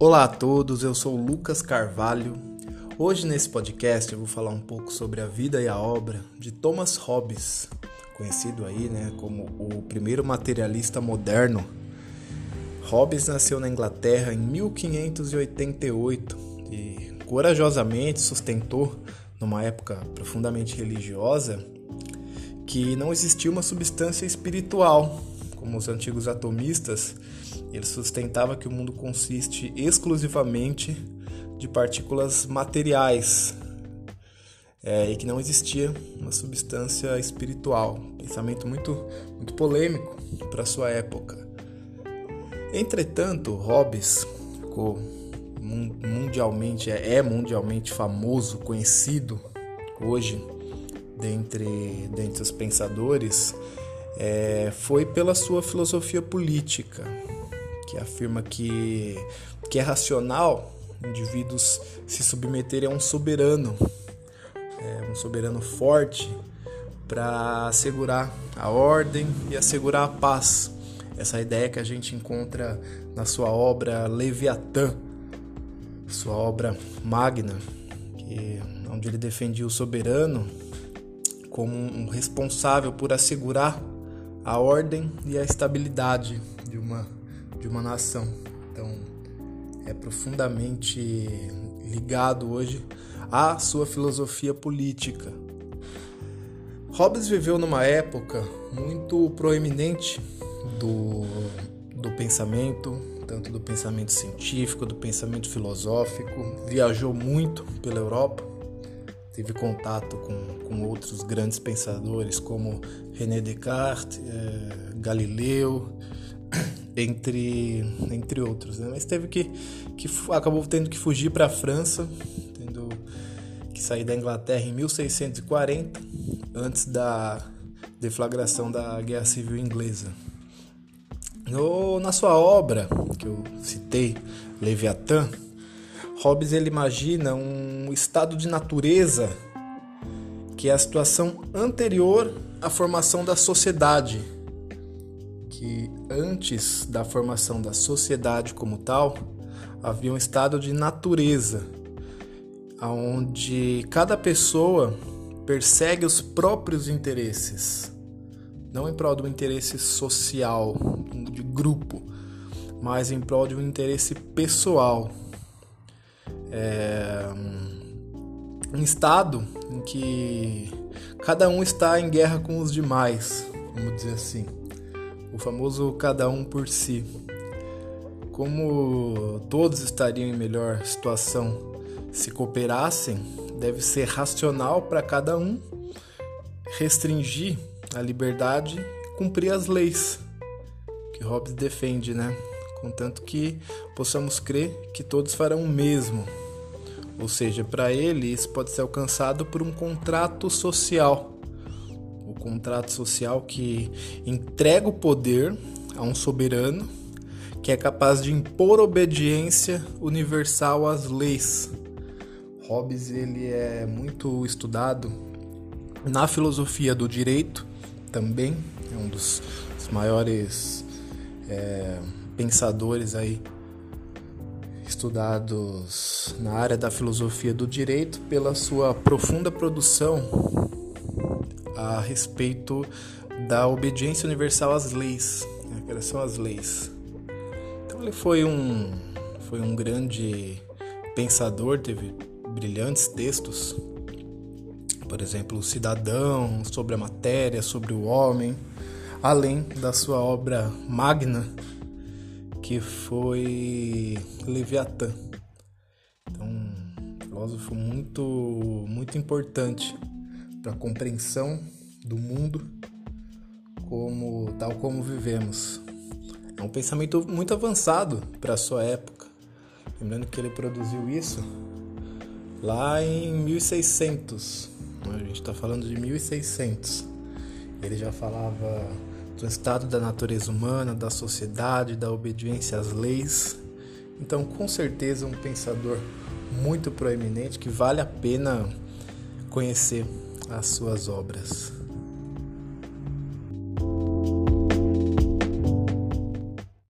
Olá a todos, eu sou Lucas Carvalho. Hoje nesse podcast eu vou falar um pouco sobre a vida e a obra de Thomas Hobbes, conhecido aí, né, como o primeiro materialista moderno. Hobbes nasceu na Inglaterra em 1588 e corajosamente sustentou, numa época profundamente religiosa, que não existia uma substância espiritual, como os antigos atomistas, ele sustentava que o mundo consiste exclusivamente de partículas materiais é, e que não existia uma substância espiritual. Pensamento muito, muito polêmico para sua época. Entretanto, Hobbes ficou mundialmente, é, é mundialmente famoso, conhecido hoje dentre, dentre os pensadores é, foi pela sua filosofia política, que afirma que, que é racional indivíduos se submeterem a um soberano, é, um soberano forte, para assegurar a ordem e assegurar a paz. Essa ideia que a gente encontra na sua obra Leviatã, sua obra magna, que, onde ele defendia o soberano como um responsável por assegurar a ordem e a estabilidade de uma, de uma nação. Então, é profundamente ligado hoje à sua filosofia política. Hobbes viveu numa época muito proeminente do, do pensamento, tanto do pensamento científico, do pensamento filosófico, viajou muito pela Europa teve contato com, com outros grandes pensadores como René Descartes, é, Galileu, entre, entre outros. Né? Mas teve que, que acabou tendo que fugir para a França, tendo que sair da Inglaterra em 1640, antes da deflagração da Guerra Civil Inglesa. No, na sua obra, que eu citei, Leviatã, Hobbes ele imagina um estado de natureza que é a situação anterior à formação da sociedade, que antes da formação da sociedade como tal, havia um estado de natureza, onde cada pessoa persegue os próprios interesses, não em prol do interesse social, de grupo, mas em prol de um interesse pessoal é, um estado em que cada um está em guerra com os demais, vamos dizer assim. O famoso cada um por si. Como todos estariam em melhor situação se cooperassem, deve ser racional para cada um restringir a liberdade cumprir as leis que Hobbes defende, né? contanto que possamos crer que todos farão o mesmo. Ou seja, para ele isso pode ser alcançado por um contrato social. Contrato social que entrega o poder a um soberano que é capaz de impor obediência universal às leis. Hobbes ele é muito estudado na filosofia do direito também é um dos, dos maiores é, pensadores aí estudados na área da filosofia do direito pela sua profunda produção a respeito da obediência universal às leis, né? quais são as leis. Então ele foi um foi um grande pensador, teve brilhantes textos, por exemplo, o Cidadão, sobre a matéria, sobre o homem, além da sua obra magna que foi Leviatã. Então, um filósofo muito, muito importante para a compreensão do mundo como tal como vivemos. É um pensamento muito avançado para sua época. Lembrando que ele produziu isso lá em 1600. Né? A gente está falando de 1600. Ele já falava do estado da natureza humana, da sociedade, da obediência às leis. Então, com certeza, um pensador muito proeminente que vale a pena conhecer as suas obras.